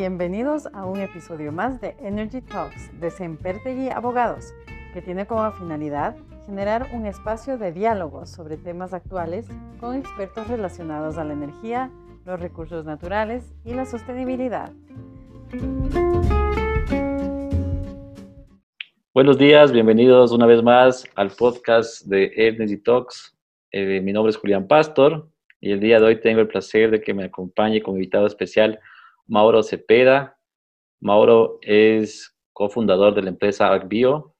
Bienvenidos a un episodio más de Energy Talks de Sempertegui Abogados, que tiene como finalidad generar un espacio de diálogo sobre temas actuales con expertos relacionados a la energía, los recursos naturales y la sostenibilidad. Buenos días, bienvenidos una vez más al podcast de Energy Talks. Eh, mi nombre es Julián Pastor y el día de hoy tengo el placer de que me acompañe como invitado especial Mauro Cepeda. Mauro es cofundador de la empresa ArcBio,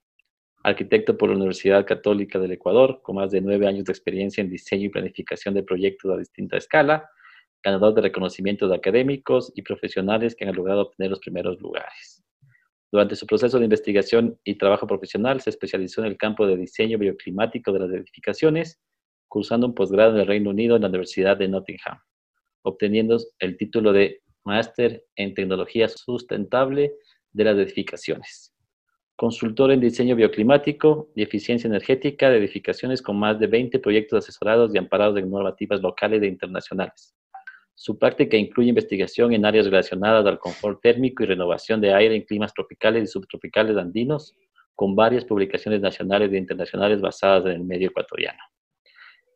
arquitecto por la Universidad Católica del Ecuador, con más de nueve años de experiencia en diseño y planificación de proyectos a distinta escala, ganador de reconocimientos de académicos y profesionales que han logrado obtener los primeros lugares. Durante su proceso de investigación y trabajo profesional, se especializó en el campo de diseño bioclimático de las edificaciones, cursando un posgrado en el Reino Unido en la Universidad de Nottingham, obteniendo el título de Máster en Tecnología Sustentable de las Edificaciones. Consultor en diseño bioclimático y eficiencia energética de edificaciones con más de 20 proyectos asesorados y amparados en normativas locales e internacionales. Su práctica incluye investigación en áreas relacionadas al confort térmico y renovación de aire en climas tropicales y subtropicales andinos, con varias publicaciones nacionales e internacionales basadas en el medio ecuatoriano.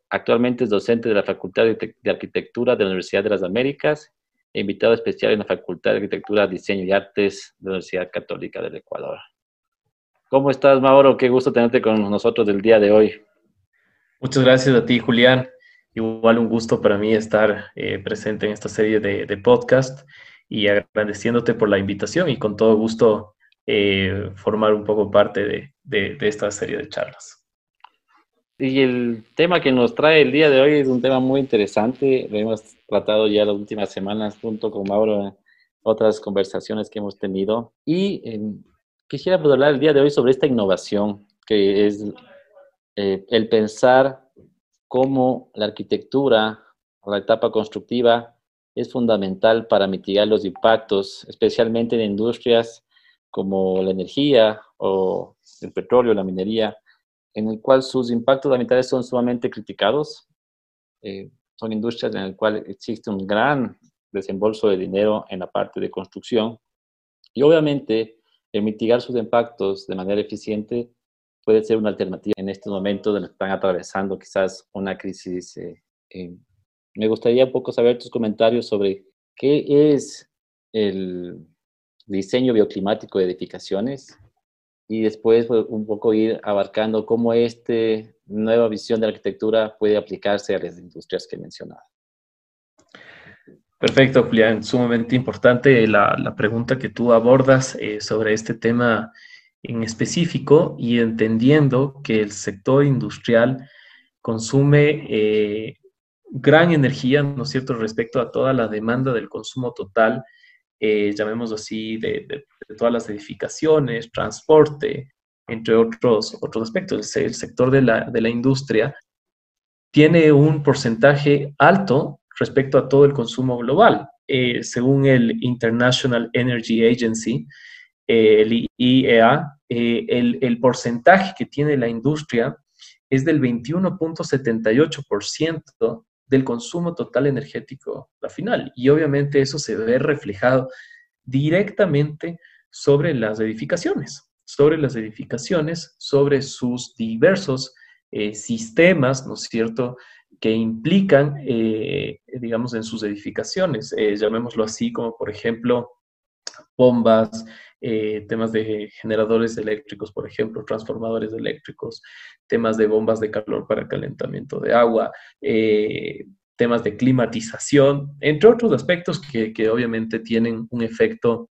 Actualmente es docente de la Facultad de Arquitectura de la Universidad de las Américas invitado especial en la Facultad de Arquitectura, Diseño y Artes de la Universidad Católica del Ecuador. ¿Cómo estás, Mauro? Qué gusto tenerte con nosotros el día de hoy. Muchas gracias a ti, Julián. Igual un gusto para mí estar eh, presente en esta serie de, podcast y agradeciéndote por la invitación y con todo gusto eh, formar un poco parte de esta serie de charlas. Y el tema que nos trae el día de hoy es un tema muy interesante. Lo hemos tratado ya las últimas semanas junto con Mauro en otras conversaciones que hemos tenido. Y eh, quisiera pues, hablar el día de hoy sobre esta innovación, que es eh, el pensar cómo la arquitectura, la etapa constructiva, es fundamental para mitigar los impactos, especialmente en industrias como la energía o el petróleo, la minería, en el cual sus impactos ambientales son sumamente criticados. Eh, son industrias en las cuales existe un gran desembolso de dinero en la parte de construcción. Y obviamente, el mitigar sus impactos de manera eficiente puede ser una alternativa en estos momentos donde están atravesando quizás una crisis. Eh, eh, me gustaría un poco saber tus comentarios sobre qué es el diseño bioclimático de edificaciones y después pues, un poco ir abarcando cómo esta nueva visión de arquitectura puede aplicarse a las industrias que he mencionado. Perfecto, Julián. Sumamente importante la, la pregunta que tú abordas eh, sobre este tema en específico y entendiendo que el sector industrial consume eh, gran energía, ¿no cierto?, respecto a toda la demanda del consumo total eh, llamémoslo así, de, todas las edificaciones, transporte, entre otros, otros aspectos. El, sector de la, de la, industria tiene un porcentaje alto respecto a todo el consumo global. Eh, según el International Energy Agency, el IEA, eh, el, el porcentaje que tiene la industria es del 21.78% del consumo total energético la final. Y obviamente eso se ve reflejado directamente sobre las edificaciones, sobre las edificaciones, sobre sus diversos eh, sistemas, ¿no es cierto?, que implican, eh, digamos, en sus edificaciones, eh, llamémoslo así, como por ejemplo, bombas, eh, temas de generadores eléctricos, por ejemplo, transformadores eléctricos, temas de bombas de calor para calentamiento de agua, eh, temas de climatización, entre otros aspectos que, obviamente tienen un efecto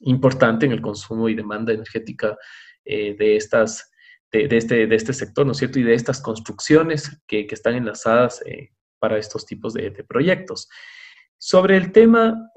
importante en el consumo y demanda energética eh, de, estas, de, este, de este sector, ¿no es cierto? Y de estas construcciones que, están enlazadas para estos tipos de, proyectos. Sobre el tema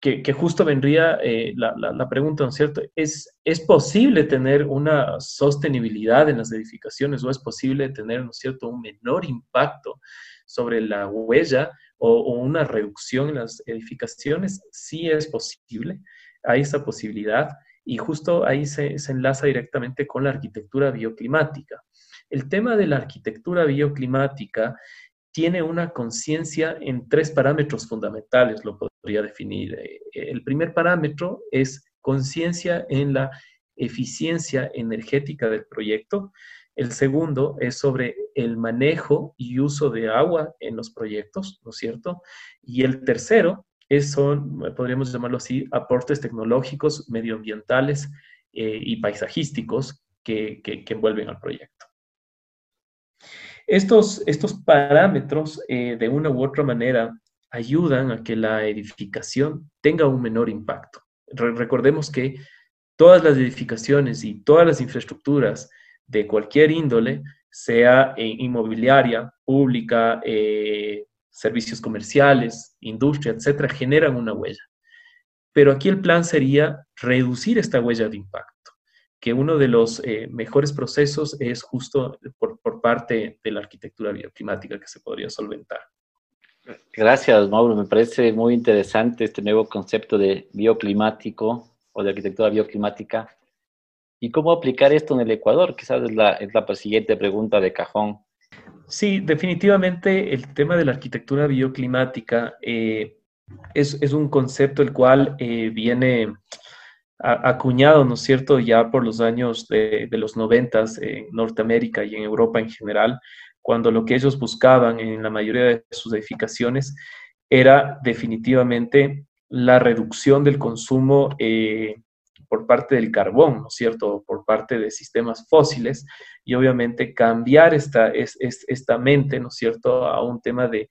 que, justo vendría eh, la, pregunta, ¿no es cierto? ¿Es, ¿Es posible tener una sostenibilidad en las edificaciones o es posible tener, ¿no es cierto?, un menor impacto sobre la huella o, una reducción en las edificaciones? Sí es posible, hay esa posibilidad y justo ahí se, se enlaza directamente con la arquitectura bioclimática. El tema de la arquitectura bioclimática tiene una conciencia en tres parámetros fundamentales, lo podría definir. Eh, el primer parámetro es conciencia en la eficiencia energética del proyecto. El segundo es sobre el manejo y uso de agua en los proyectos, ¿no es cierto? Y el tercero es, son, podríamos llamarlo así, aportes tecnológicos, medioambientales eh, y paisajísticos que, que, envuelven al proyecto. Estos, estos parámetros, eh, de una u otra manera, ayudan a que la edificación tenga un menor impacto. recordemos que todas las edificaciones y todas las infraestructuras de cualquier índole, sea eh, inmobiliaria, pública, eh, servicios comerciales, industria, etcétera, generan una huella. Pero aquí el plan sería reducir esta huella de impacto, que uno de los eh, mejores procesos es justo por, por parte de la arquitectura bioclimática que se podría solventar. Gracias, Mauro. Me parece muy interesante este nuevo concepto de bioclimático o de arquitectura bioclimática. ¿Y cómo aplicar esto en el Ecuador? Quizás es la, es la siguiente pregunta de cajón. Sí, definitivamente el tema de la arquitectura bioclimática eh, es, un concepto el cual eh, viene acuñado, ¿no es cierto?, ya por los años de, de los noventas en Norteamérica y en Europa en general, cuando lo que ellos buscaban en la mayoría de sus edificaciones era definitivamente la reducción del consumo eh, por parte del carbón, ¿no es cierto?, por parte de sistemas fósiles y obviamente cambiar esta, esta mente, ¿no es cierto?, a un tema de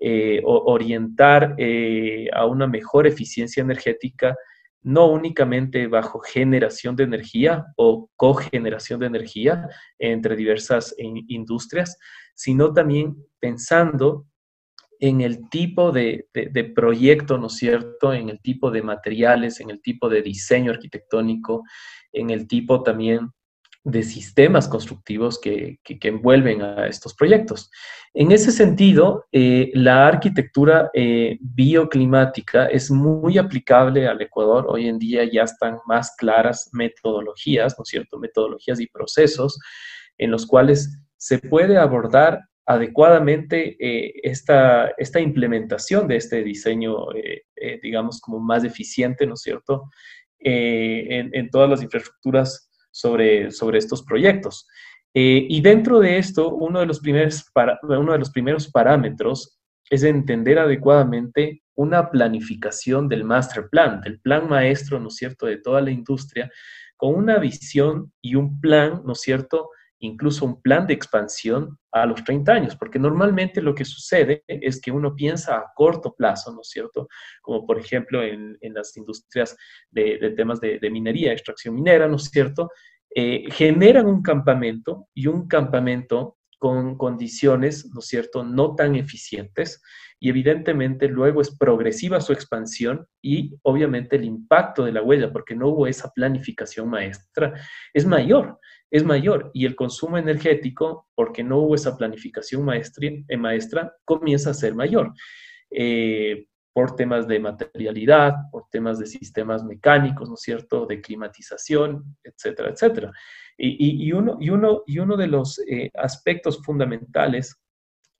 eh, orientar eh, a una mejor eficiencia energética, no únicamente bajo generación de energía o cogeneración de energía entre diversas industrias, sino también pensando en el tipo de, proyecto, ¿no es cierto? En el tipo de materiales, en el tipo de diseño arquitectónico, en el tipo también de sistemas constructivos que, envuelven a estos proyectos. En ese sentido, eh, la arquitectura eh, bioclimática es muy aplicable al Ecuador. Hoy en día ya están más claras metodologías, ¿no es cierto? Metodologías y procesos en los cuales se puede abordar adecuadamente eh, esta, esta, implementación de este diseño, digamos, como más eficiente, ¿no es cierto?, en, todas las infraestructuras sobre, sobre estos proyectos. y dentro de esto, uno de, los primeros para, uno de los primeros parámetros es entender adecuadamente una planificación del master plan, del plan maestro, ¿no es cierto?, de toda la industria, con una visión y un plan, ¿no es cierto?, incluso un plan de expansión a los 30 años, porque normalmente lo que sucede es que uno piensa a corto plazo, ¿no es cierto? Como por ejemplo en, las industrias de, temas de, minería, extracción minera, ¿no es cierto? Eh, generan un campamento y un campamento con condiciones, ¿no es cierto?, no tan eficientes y evidentemente luego es progresiva su expansión y obviamente el impacto de la huella, porque no hubo esa planificación maestra, es mayor es mayor y el consumo energético, porque no hubo esa planificación eh, maestra, comienza a ser mayor. Eh, por temas de materialidad, por temas de sistemas mecánicos, ¿no es cierto?, de climatización, etcétera, etcétera. Y, uno, y, uno, y uno de los eh, aspectos fundamentales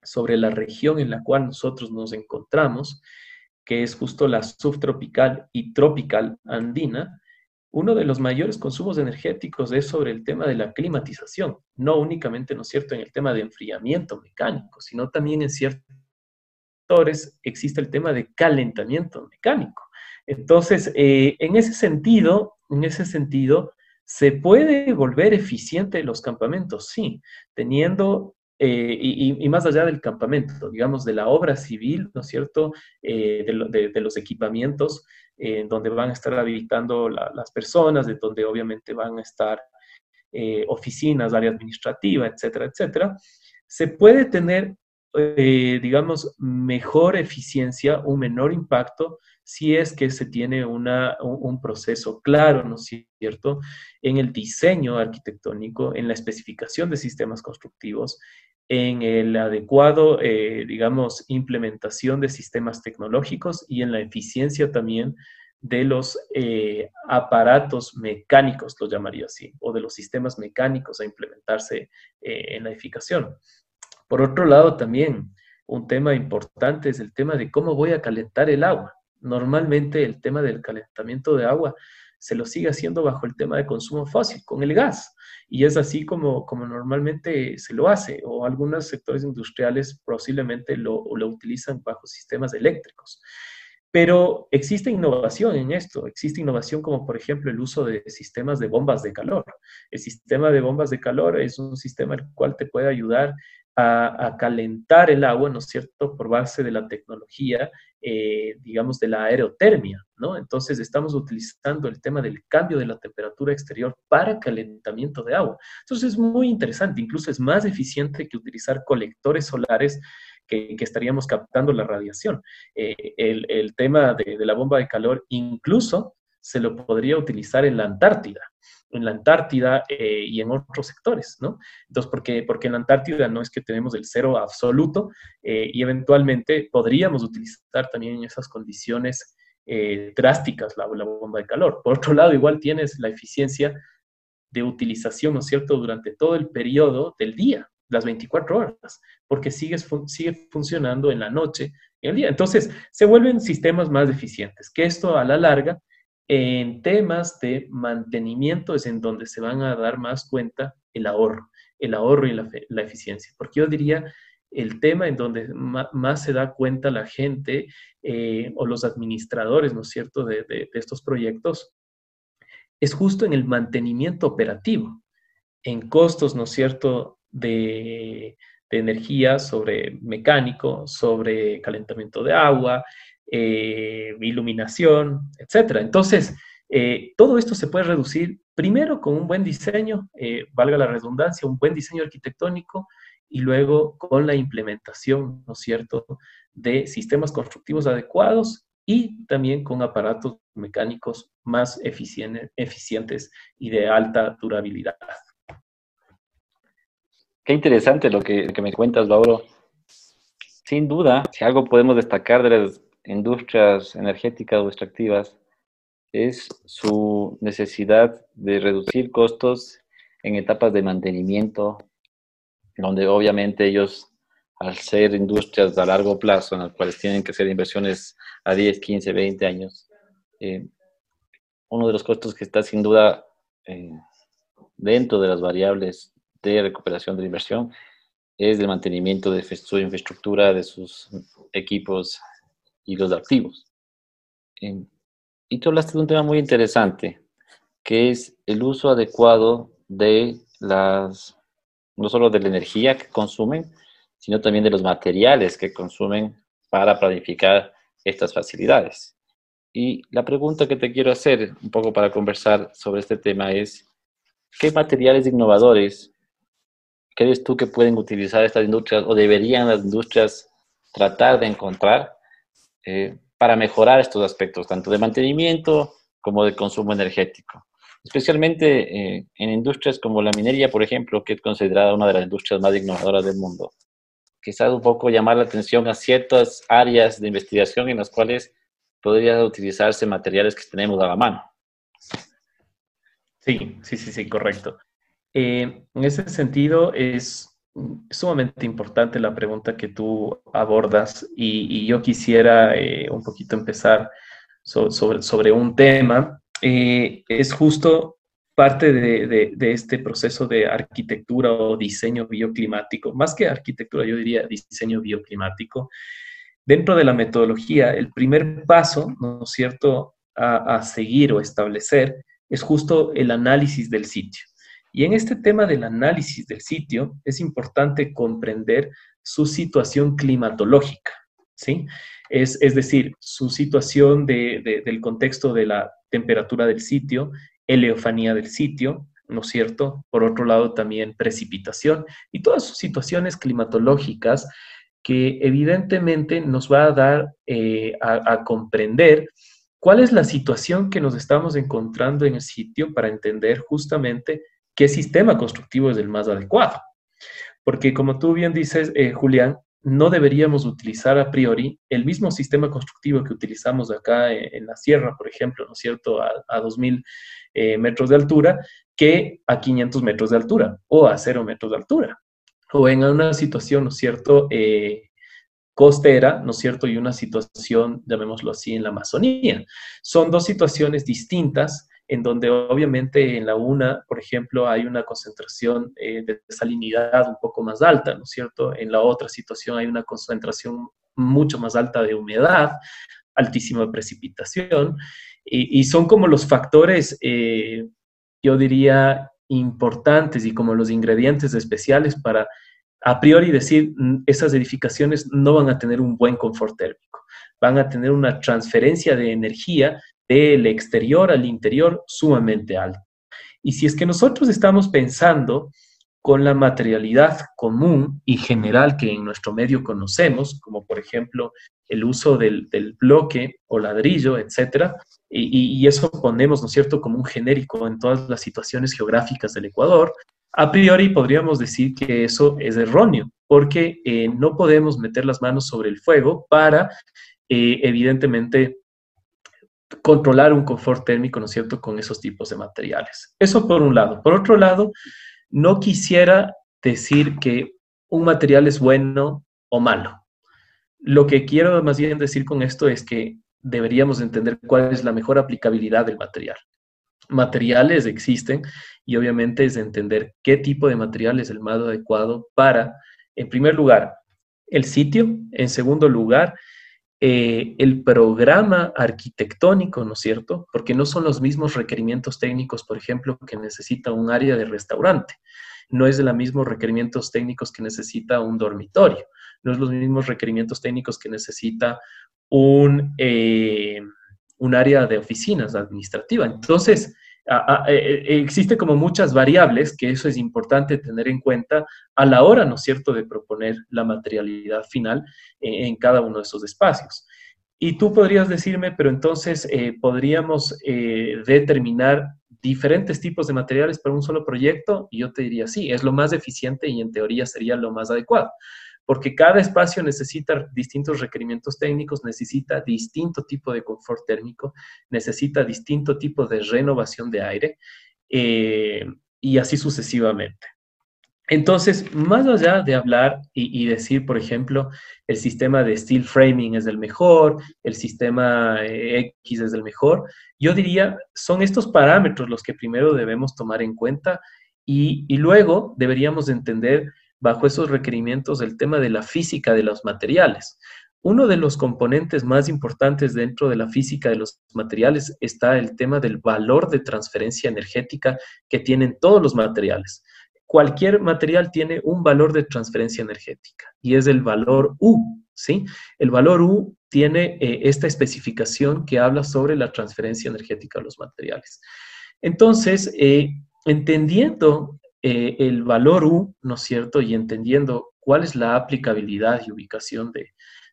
sobre la región en la cual nosotros nos encontramos, que es justo la subtropical y tropical andina, uno de los mayores consumos energéticos es sobre el tema de la climatización, no únicamente, ¿no es cierto?, en el tema de enfriamiento mecánico, sino también en ciertos sectores existe el tema de calentamiento mecánico. Entonces, eh, en ese sentido, en ese sentido, ¿se puede volver eficiente los campamentos? Sí, teniendo eh, y, más allá del campamento, digamos, de la obra civil, ¿no es cierto?, eh, de, los equipamientos en donde van a estar habitando las personas, de donde obviamente van a estar eh, oficinas, área administrativa, etcétera, etcétera, se puede tener, digamos, mejor eficiencia, un menor impacto si es que se tiene una, un proceso claro, ¿no es cierto?, en el diseño arquitectónico, en la especificación de sistemas constructivos, en el adecuado, eh, digamos, implementación de sistemas tecnológicos y en la eficiencia también de los eh, aparatos mecánicos, lo llamaría así, o de los sistemas mecánicos a implementarse eh, en la edificación. Por otro lado, también un tema importante es el tema de cómo voy a calentar el agua. normalmente el tema del calentamiento de agua se lo sigue haciendo bajo el tema de consumo fósil, con el gas. Y es así como, normalmente se lo hace, o algunos sectores industriales posiblemente lo, lo utilizan bajo sistemas eléctricos. Pero existe innovación en esto, existe innovación como por ejemplo el uso de sistemas de bombas de calor. El sistema de bombas de calor es un sistema el cual te puede ayudar a, calentar el agua, ¿no es cierto?, por base de la tecnología, eh, digamos, de la aerotermia, ¿no? Entonces estamos utilizando el tema del cambio de la temperatura exterior para calentamiento de agua. Entonces es muy interesante, incluso es más eficiente que utilizar colectores solares que, estaríamos captando la radiación. Eh, el, tema de, de la bomba de calor incluso se lo podría utilizar en la Antártida en la Antártida eh, y en otros sectores, ¿no? Entonces, porque, porque en la Antártida no es que tenemos el cero absoluto eh, y eventualmente podríamos utilizar también esas condiciones eh, drásticas la, bomba de calor. Por otro lado, igual tienes la eficiencia de utilización, ¿no es cierto?, durante todo el periodo del día, las 24 horas, porque sigues, sigue funcionando en la noche y en el día. Entonces, se vuelven sistemas más eficientes, que esto a la larga en temas de mantenimiento es en donde se van a dar más cuenta el ahorro, el ahorro y la, eficiencia. Porque yo diría el tema en donde más, se da cuenta la gente eh, o los administradores, ¿no es cierto?, de, estos proyectos, es justo en el mantenimiento operativo, en costos, ¿no es cierto?, de, de energía sobre mecánico, sobre calentamiento de agua, eh, iluminación, etcétera. Entonces, eh, todo esto se puede reducir primero con un buen diseño, eh, valga la redundancia, un buen diseño arquitectónico y luego con la implementación, ¿no es cierto?, de sistemas constructivos adecuados y también con aparatos mecánicos más eficientes y de alta durabilidad. Qué interesante lo que, que me cuentas, Lauro. Sin duda, si algo podemos destacar de las industrias energéticas o extractivas es su necesidad de reducir costos en etapas de mantenimiento, donde obviamente ellos, al ser industrias a largo plazo, en las cuales tienen que hacer inversiones a 10, 15, 20 años, eh, uno de los costos que está sin duda eh, dentro de las variables de recuperación de la inversión es el mantenimiento de su infraestructura, de sus equipos y los activos. y tú hablaste de un tema muy interesante, que es el uso adecuado de las, no solo de la energía que consumen, sino también de los materiales que consumen para planificar estas facilidades. Y la pregunta que te quiero hacer, un poco para conversar sobre este tema, es, ¿qué materiales innovadores crees tú que pueden utilizar estas industrias o deberían las industrias tratar de encontrar eh, para mejorar estos aspectos, tanto de mantenimiento como de consumo energético. Especialmente eh, en industrias como la minería, por ejemplo, que es considerada una de las industrias más innovadoras del mundo. Quizás un poco llamar la atención a ciertas áreas de investigación en las cuales podrían utilizarse materiales que tenemos a la mano. Sí, sí, sí, sí, correcto. Eh, en ese sentido, es sumamente importante la pregunta que tú abordas y, yo quisiera eh, un poquito empezar sobre, un tema. Eh, es justo parte de, este proceso de arquitectura o diseño bioclimático, más que arquitectura, yo diría diseño bioclimático. Dentro de la metodología, el primer paso, ¿no es cierto?, a seguir o establecer es justo el análisis del sitio. Y en este tema del análisis del sitio es importante comprender su situación climatológica, ¿sí? Es, decir, su situación del contexto de la temperatura del sitio, eleofanía del sitio, ¿no es cierto? Por otro lado, también precipitación y todas sus situaciones climatológicas que evidentemente nos va a dar eh, a comprender cuál es la situación que nos estamos encontrando en el sitio para entender justamente qué sistema constructivo es el más adecuado. Porque como tú bien dices, eh, Julián, no deberíamos utilizar a priori el mismo sistema constructivo que utilizamos acá en, la sierra, por ejemplo, ¿no es cierto?, a, 2.000 eh, metros de altura, que a 500 metros de altura o a 0 metros de altura. O en una situación, ¿no es cierto?, eh, costera, ¿no es cierto? Y una situación, llamémoslo así, en la Amazonía. Son dos situaciones distintas en donde obviamente en la una, por ejemplo, hay una concentración eh, de salinidad un poco más alta, ¿no es cierto? En la otra situación hay una concentración mucho más alta de humedad, altísima precipitación, y, son como los factores, eh, yo diría, importantes y como los ingredientes especiales para a priori decir mm, esas edificaciones no van a tener un buen confort térmico, van a tener una transferencia de energía del exterior al interior sumamente alta. Y si es que nosotros estamos pensando con la materialidad común y general que en nuestro medio conocemos, como por ejemplo el uso del, bloque o ladrillo, etcétera, y, eso ponemos, ¿no es cierto?, como un genérico en todas las situaciones geográficas del Ecuador, a priori podríamos decir que eso es erróneo, porque eh, no podemos meter las manos sobre el fuego para, eh, evidentemente, controlar un confort térmico, ¿no es cierto?, con esos tipos de materiales. Eso por un lado. Por otro lado, no quisiera decir que un material es bueno o malo. Lo que quiero más bien decir con esto es que deberíamos entender cuál es la mejor aplicabilidad del material. Materiales existen y obviamente es entender qué tipo de material es el más adecuado para, en primer lugar, el sitio, en segundo lugar, eh, el programa arquitectónico, ¿no es cierto? Porque no son los mismos requerimientos técnicos, por ejemplo, que necesita un área de restaurante. No es de los mismos requerimientos técnicos que necesita un dormitorio. No es los mismos requerimientos técnicos que necesita un, eh, un área de oficinas administrativa. Entonces, eh, eh, existe como muchas variables que eso es importante tener en cuenta a la hora, ¿no es cierto?, de proponer la materialidad final en, cada uno de esos espacios. Y tú podrías decirme, pero entonces eh, podríamos determinar diferentes tipos de materiales para un solo proyecto, y yo te diría, sí, es lo más eficiente y en teoría sería lo más adecuado porque cada espacio necesita distintos requerimientos técnicos, necesita distinto tipo de confort térmico, necesita distinto tipo de renovación de aire eh, y así sucesivamente. Entonces, más allá de hablar y, decir, por ejemplo, el sistema de steel framing es el mejor, el sistema eh, X es el mejor, yo diría, son estos parámetros los que primero debemos tomar en cuenta y, y luego deberíamos entender bajo esos requerimientos el tema de la física de los materiales. Uno de los componentes más importantes dentro de la física de los materiales está el tema del valor de transferencia energética que tienen todos los materiales. Cualquier material tiene un valor de transferencia energética y es el valor U, ¿sí? El valor U tiene eh, esta especificación que habla sobre la transferencia energética de los materiales. Entonces, eh, entendiendo eh, el valor U, ¿no es cierto? Y entendiendo cuál es la aplicabilidad y ubicación de,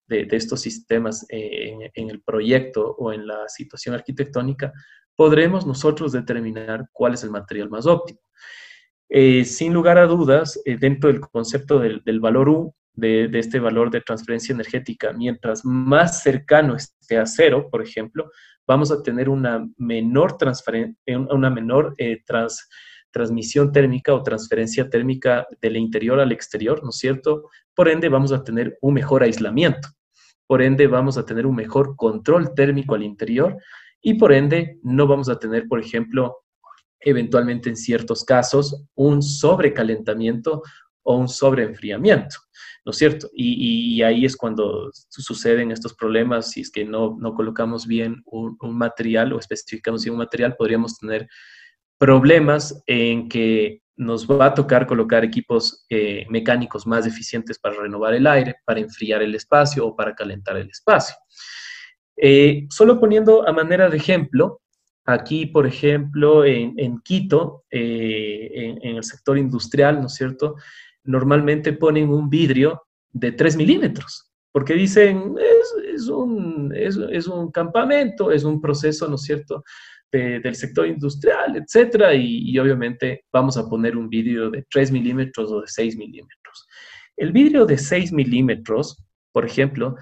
estos sistemas eh, en, el proyecto o en la situación arquitectónica, podremos nosotros determinar cuál es el material más óptimo. Eh, sin lugar a dudas, dentro del concepto del, valor U, de, este valor de transferencia energética, mientras más cercano esté a cero, por ejemplo, vamos a tener una menor, una menor trans, transmisión térmica o transferencia térmica del interior al exterior, ¿no es cierto? Por ende, vamos a tener un mejor aislamiento. Por ende, vamos a tener un mejor control térmico al interior y por ende, no vamos a tener, por ejemplo, eventualmente en ciertos casos, un sobrecalentamiento o un sobreenfriamiento, ¿no es cierto? Y, ahí es cuando suceden estos problemas, si es que no, no colocamos bien un, un material o especificamos bien un material, podríamos tener problemas en que nos va a tocar colocar equipos eh, mecánicos más eficientes para renovar el aire, para enfriar el espacio o para calentar el espacio. Eh, solo poniendo a manera de ejemplo, aquí, por ejemplo, en, Quito, eh, en, el sector industrial, ¿no es cierto? Normalmente ponen un vidrio de 3 milímetros, porque dicen, es, un, es un campamento, es un proceso, ¿no es cierto?, del sector industrial, etcétera, y, obviamente vamos a poner un vidrio de 3 milímetros o de 6 milímetros. El vidrio de 6 milímetros, por ejemplo,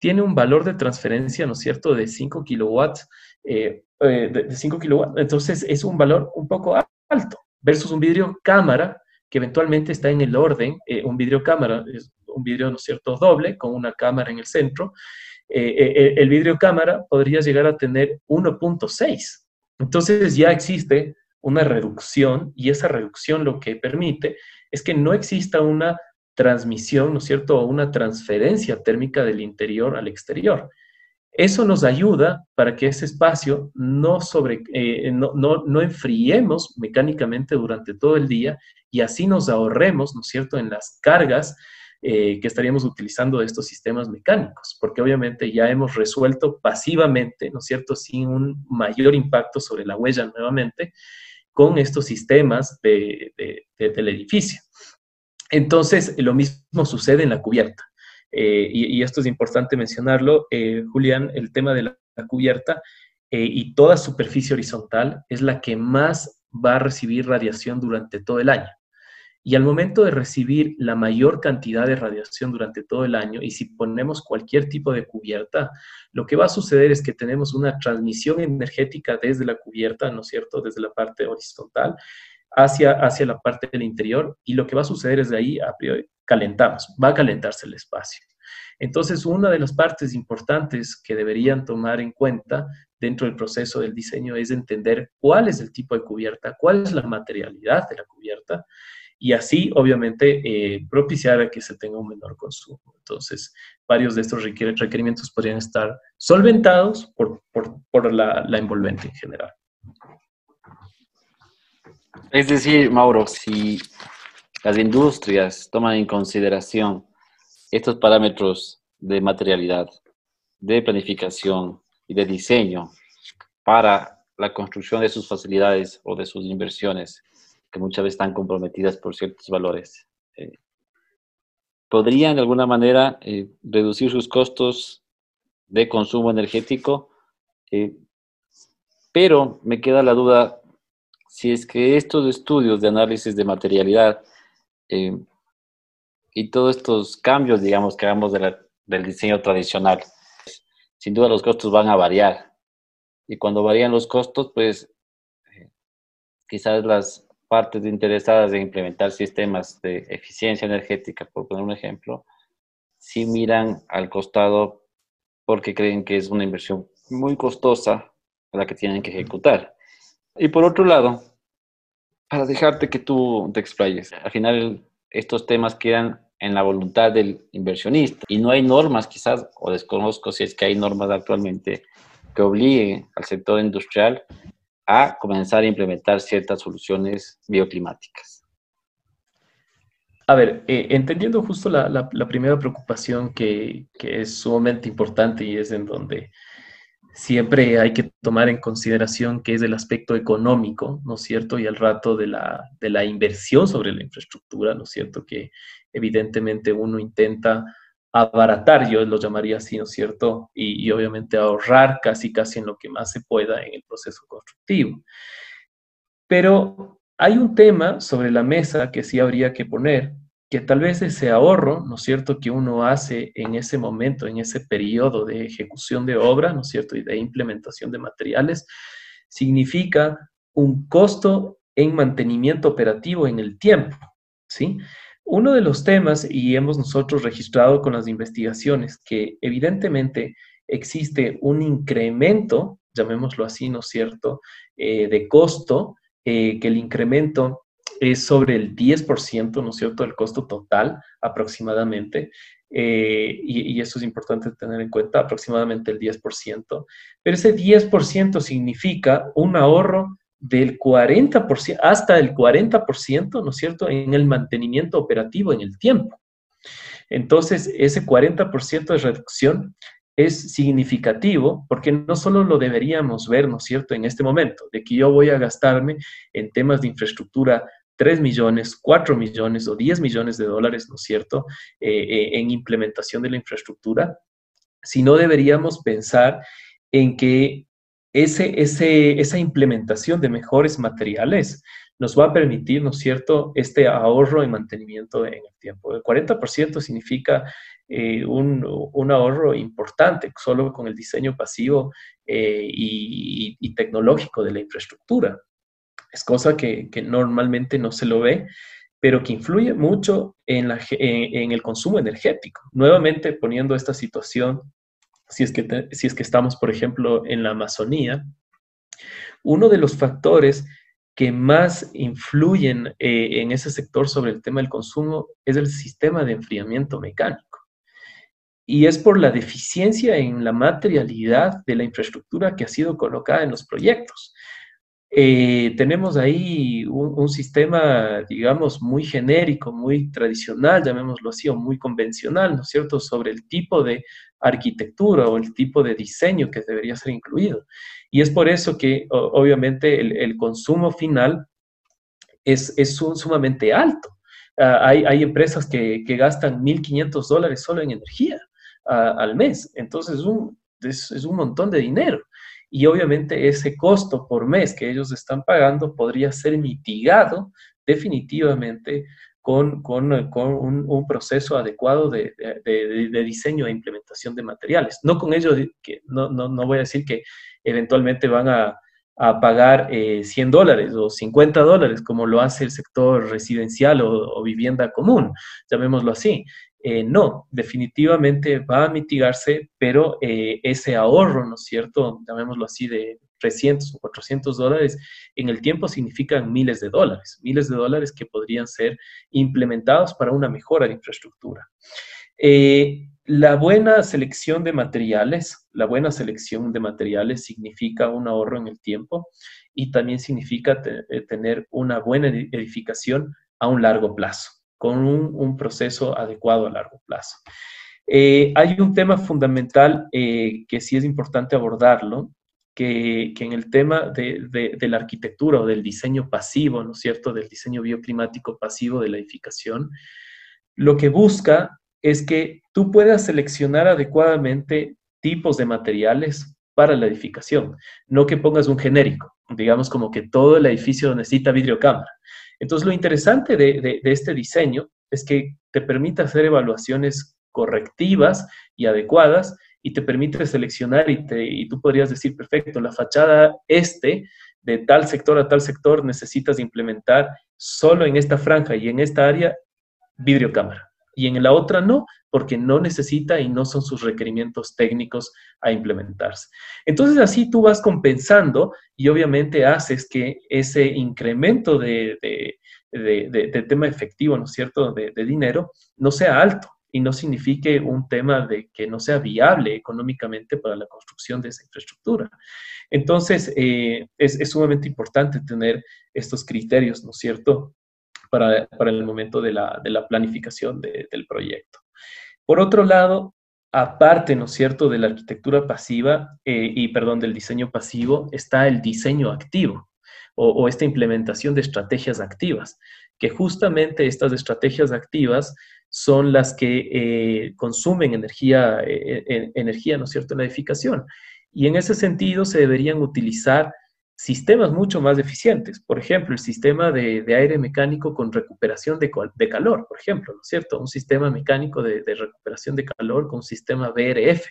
tiene un valor de transferencia, ¿no es cierto?, de 5 kilowatts, eh, eh, de, 5 kilowatts, entonces es un valor un poco alto, versus un vidrio cámara, que eventualmente está en el orden, eh, un vidrio cámara, un vidrio, ¿no es cierto?, doble con una cámara en el centro, el vidrio cámara podría llegar a tener 1.6. Entonces ya existe una reducción y esa reducción lo que permite es que no exista una transmisión, ¿no es cierto?, o una transferencia térmica del interior al exterior. Eso nos ayuda para que ese espacio no, sobre, eh, no, no, enfriemos mecánicamente durante todo el día y así nos ahorremos, ¿no es cierto?, en las cargas eh, que estaríamos utilizando de estos sistemas mecánicos, porque obviamente ya hemos resuelto pasivamente, ¿no es cierto?, sin un mayor impacto sobre la huella nuevamente, con estos sistemas de, del edificio. Entonces, lo mismo sucede en la cubierta. Eh, y, esto es importante mencionarlo, eh, Julián, el tema de la, cubierta eh, y toda superficie horizontal es la que más va a recibir radiación durante todo el año. Y al momento de recibir la mayor cantidad de radiación durante todo el año, y si ponemos cualquier tipo de cubierta, lo que va a suceder es que tenemos una transmisión energética desde la cubierta, ¿no es cierto?, desde la parte horizontal hacia, hacia la parte del interior, y lo que va a suceder es de ahí, a calentamos, va a calentarse el espacio. Entonces, una de las partes importantes que deberían tomar en cuenta dentro del proceso del diseño es entender cuál es el tipo de cubierta, cuál es la materialidad de la cubierta y así, obviamente, eh, propiciar a que se tenga un menor consumo. Entonces, varios de estos requerimientos podrían estar solventados por, la, la envolvente en general. Es decir, Mauro, si las industrias toman en consideración estos parámetros de materialidad, de planificación y de diseño para la construcción de sus facilidades o de sus inversiones, que muchas veces están comprometidas por ciertos valores. Eh, ¿Podrían de alguna manera eh, reducir sus costos de consumo energético? Eh, pero me queda la duda si es que estos estudios de análisis de materialidad y todos estos cambios, digamos, que hagamos del diseño tradicional, sin duda los costos van a variar. Y cuando varían los costos, pues quizás las partes interesadas en implementar sistemas de eficiencia energética, por poner un ejemplo, sí miran al costado porque creen que es una inversión muy costosa la que tienen que ejecutar. Y por otro lado, para dejarte que tú te explayes, al final estos temas quedan en la voluntad del inversionista y no hay normas quizás, o desconozco si es que hay normas actualmente que obliguen al sector industrial a comenzar a implementar ciertas soluciones bioclimáticas. A ver, eh, entendiendo justo la, primera preocupación que, es sumamente importante y es en donde siempre hay que tomar en consideración que es el aspecto económico, ¿no es cierto? Y al rato de la, de la inversión sobre la infraestructura, ¿no es cierto? Que evidentemente uno intenta abaratar, yo lo llamaría así, ¿no es cierto? Y, obviamente ahorrar casi, casi en lo que más se pueda en el proceso constructivo. Pero hay un tema sobre la mesa que sí habría que poner, que tal vez ese ahorro, ¿no es cierto?, que uno hace en ese momento, en ese periodo de ejecución de obra, ¿no es cierto?, y de implementación de materiales, significa un costo en mantenimiento operativo en el tiempo, ¿sí? Uno de los temas, y hemos nosotros registrado con las investigaciones, que evidentemente existe un incremento, llamémoslo así, ¿no es cierto?, eh, de costo, eh, que el incremento es sobre el 10%, ¿no es cierto?, del costo total aproximadamente. Eh, y, y, eso es importante tener en cuenta, aproximadamente el 10%. Pero ese 10% significa un ahorro del 40%, hasta el 40%, ¿no es cierto?, en el mantenimiento operativo en el tiempo. Entonces, ese 40% de reducción es significativo porque no solo lo deberíamos ver, ¿no es cierto?, en este momento, de que yo voy a gastarme en temas de infraestructura 3 millones, 4 millones o 10 millones de dólares, ¿no es cierto?, eh, eh, en implementación de la infraestructura, sino deberíamos pensar en que ese, esa implementación de mejores materiales nos va a permitir, ¿no es cierto?, este ahorro en mantenimiento en el tiempo. El 40% significa eh, un, un, ahorro importante solo con el diseño pasivo eh, y, y, tecnológico de la infraestructura. Es cosa que, que, normalmente no se lo ve pero que influye mucho en, la, en, el consumo energético. Nuevamente poniendo esta situación, si es, que si es que estamos, por ejemplo, en la Amazonía, uno de los factores que más influyen eh, en ese sector sobre el tema del consumo es el sistema de enfriamiento mecánico. Y es por la deficiencia en la materialidad de la infraestructura que ha sido colocada en los proyectos. Eh, tenemos ahí un, sistema, digamos, muy genérico, muy tradicional, llamémoslo así, o muy convencional, ¿no es cierto?, sobre el tipo de arquitectura o el tipo de diseño que debería ser incluido. Y es por eso que, obviamente, el, consumo final es, es sumamente alto. Ah, hay, hay, empresas que, que gastan 1.500 dólares solo en energía ah, al mes, entonces un, es, es un montón de dinero y obviamente ese costo por mes que ellos están pagando podría ser mitigado definitivamente con, con, con un, proceso adecuado de, de, diseño e implementación de materiales. No con ello, que no, no, no voy a decir que eventualmente van a, a pagar 100 eh, dólares o 50 dólares, como lo hace el sector residencial o vivienda común, llamémoslo así. Eh, no, definitivamente va a mitigarse, pero eh, ese ahorro, ¿no es cierto? Llamémoslo así, de 300 o 400 dólares en el tiempo significan miles de dólares, miles de dólares que podrían ser implementados para una mejora de infraestructura. Eh, la buena selección de materiales, la buena selección de materiales significa un ahorro en el tiempo y también significa tener una buena edificación a un largo plazo con un, proceso adecuado a largo plazo. Eh, hay un tema fundamental eh, que sí es importante abordarlo, que, en el tema de, la arquitectura o del diseño pasivo, ¿no es cierto?, del diseño bioclimático pasivo de la edificación, lo que busca es que tú puedas seleccionar adecuadamente tipos de materiales para la edificación, no que pongas un genérico, digamos como que todo el edificio necesita vidrio cámara. Entonces, lo interesante de, este diseño es que te permite hacer evaluaciones correctivas y adecuadas y te permite seleccionar y, y tú podrías decir, perfecto, la fachada este de tal sector a tal sector necesitas implementar solo en esta franja y en esta área vidrio cámara y en la otra no, porque no necesita y no son sus requerimientos técnicos a implementarse. Entonces así tú vas compensando y obviamente haces que ese incremento de, tema efectivo, ¿no es cierto?, de, dinero, no sea alto y no signifique un tema de que no sea viable económicamente para la construcción de esa infraestructura. Entonces, eh, es, es, sumamente importante tener estos criterios, ¿no es cierto?, para, el momento de la, planificación del proyecto. Por otro lado, aparte, ¿no es cierto?, de la arquitectura pasiva eh, y, perdón, del diseño pasivo, está el diseño activo o, esta implementación de estrategias activas, que justamente estas estrategias activas son las que eh, consumen energía, eh, energía, ¿no es cierto?, en la edificación. Y en ese sentido se deberían utilizar sistemas mucho más eficientes. Por ejemplo, el sistema de, aire mecánico con recuperación de, calor, por ejemplo, ¿no es cierto? Un sistema mecánico de, recuperación de calor con sistema BRF,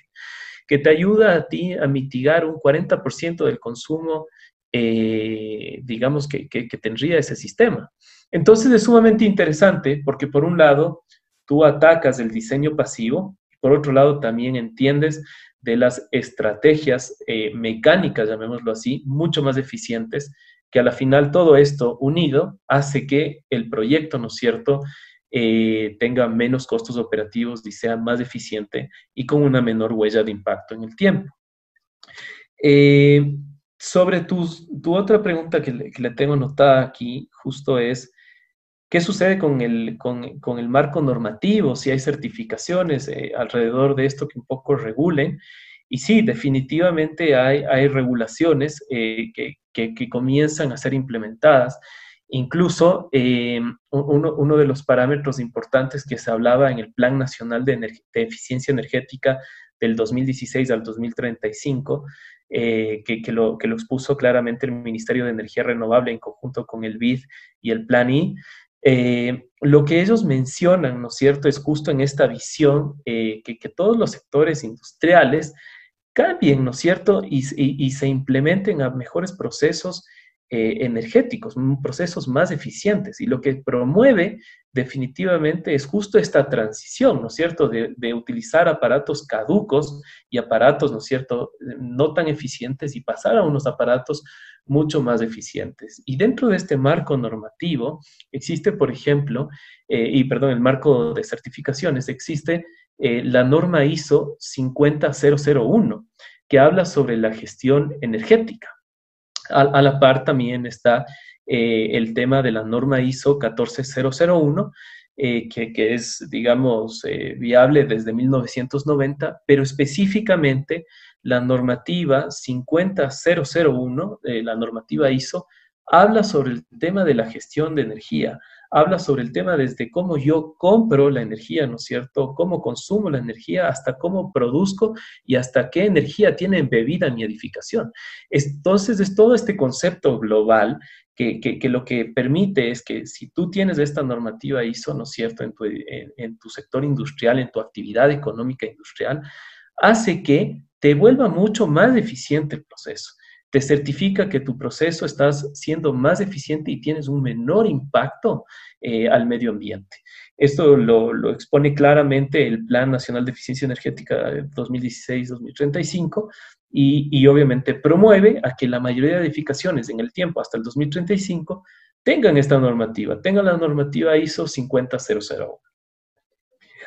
que te ayuda a ti a mitigar un 40% del consumo, eh, digamos, que, que tendría ese sistema. Entonces es sumamente interesante porque por un lado, tú atacas el diseño pasivo, por otro lado también entiendes de las estrategias eh, mecánicas, llamémoslo así, mucho más eficientes, que a la final todo esto unido hace que el proyecto, ¿no es cierto?, eh, tenga menos costos operativos y sea más eficiente y con una menor huella de impacto en el tiempo. Eh, sobre tu, otra pregunta que que le tengo anotada aquí, justo es, ¿Qué sucede con el, con, el marco normativo? Si hay certificaciones eh, alrededor de esto que un poco regulen. Y sí, definitivamente hay, hay regulaciones eh, que, que, comienzan a ser implementadas. Incluso eh, uno, uno, de los parámetros importantes que se hablaba en el Plan Nacional de, de Eficiencia Energética del 2016 al 2035, que, que, lo, que lo expuso claramente el Ministerio de Energía Renovable en conjunto con el BID y el Plan I, eh, lo que ellos mencionan, ¿no es cierto?, es justo en esta visión eh, que, todos los sectores industriales cambien, ¿no es cierto?, y, se implementen a mejores procesos eh, energéticos, procesos más eficientes. Y lo que promueve definitivamente es justo esta transición, ¿no es cierto?, de, utilizar aparatos caducos y aparatos, ¿no es cierto?, no tan eficientes y pasar a unos aparatos mucho más eficientes. Y dentro de este marco normativo existe, por ejemplo, eh, y perdón, el marco de certificaciones, existe eh, la norma ISO 50001, que habla sobre la gestión energética. A, la par también está eh, el tema de la norma ISO 14001, eh, que, es, digamos, eh, viable desde 1990, pero específicamente la normativa 50001, la normativa ISO, habla sobre el tema de la gestión de energía, habla sobre el tema desde cómo yo compro la energía, ¿no es cierto? Cómo consumo la energía, hasta cómo produzco y hasta qué energía tiene embebida mi edificación. Entonces, es todo este concepto global que, que, lo que permite es que si tú tienes esta normativa ISO, ¿no es cierto?, en tu, en tu sector industrial, en tu actividad económica industrial, hace que te vuelva mucho más eficiente el proceso te certifica que tu proceso estás siendo más eficiente y tienes un menor impacto eh, al medio ambiente. Esto lo, expone claramente el Plan Nacional de Eficiencia Energética 2016-2035 y, y, obviamente promueve a que la mayoría de edificaciones en el tiempo hasta el 2035 tengan esta normativa, tengan la normativa ISO 50001.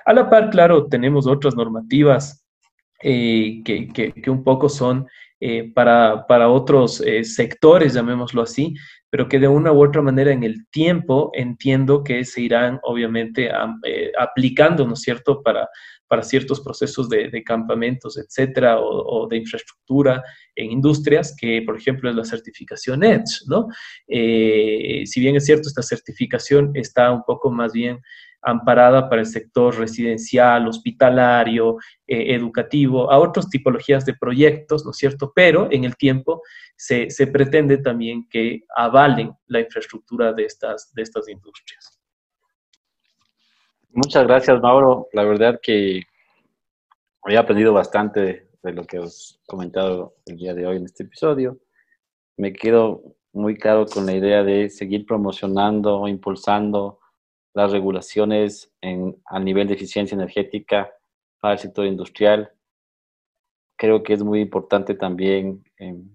A la par, claro, tenemos otras normativas eh, que, un poco son eh, para, para, otros eh, sectores, llamémoslo así, pero que de una u otra manera en el tiempo entiendo que se irán obviamente aplicando, ¿no es cierto?, para, para ciertos procesos de, campamentos, etcétera, o, de infraestructura en industrias, que por ejemplo es la certificación EDGE, ¿no? si bien es cierto, esta certificación está un poco más bien amparada para el sector residencial, hospitalario, eh, educativo, a otras tipologías de proyectos, ¿no es cierto? Pero en el tiempo se, pretende también que avalen la infraestructura de estas, de estas industrias. Muchas gracias, Mauro. La verdad que he aprendido bastante de lo que has comentado el día de hoy en este episodio. Me quedo muy claro con la idea de seguir promocionando, impulsando las regulaciones en, a nivel de eficiencia energética para el sector industrial. Creo que es muy importante también em,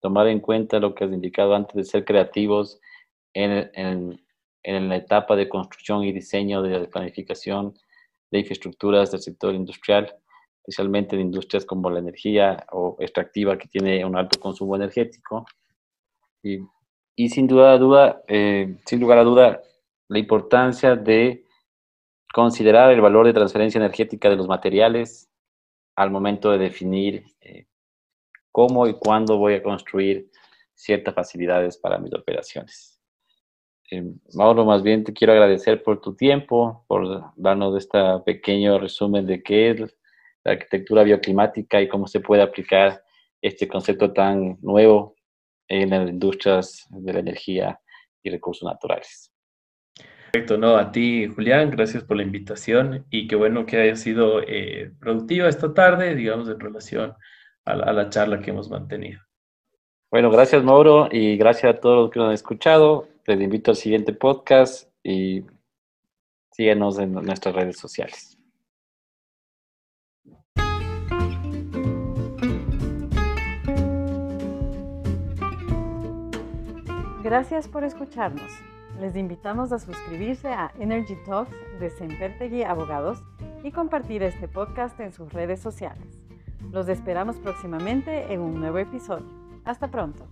tomar en cuenta lo que has indicado antes de ser creativos en, la etapa de construcción y diseño de la planificación de infraestructuras del sector industrial, especialmente de industrias como la energía o extractiva que tiene un alto consumo energético. Y, sin duda eh, sin lugar a duda, la importancia de considerar el valor de transferencia energética de los materiales al momento de definir eh, cómo y cuándo voy a construir ciertas facilidades para mis operaciones. Eh, Mauro, más bien te quiero agradecer por tu tiempo, por darnos este pequeño resumen de qué es la arquitectura bioclimática y cómo se puede aplicar este concepto tan nuevo en las industrias de la energía y recursos naturales. Perfecto, no, a ti, Julián, gracias por la invitación y qué bueno que haya sido eh, productiva esta tarde, digamos, en relación a la, charla que hemos mantenido. Bueno, gracias, Mauro, y gracias a todos los que nos han escuchado. Les invito al siguiente podcast y síguenos en nuestras redes sociales. Gracias por escucharnos. Les invitamos a suscribirse a Energy Talks de Sempertegui Abogados y compartir este podcast en sus redes sociales. Los esperamos próximamente en un nuevo episodio. Hasta pronto.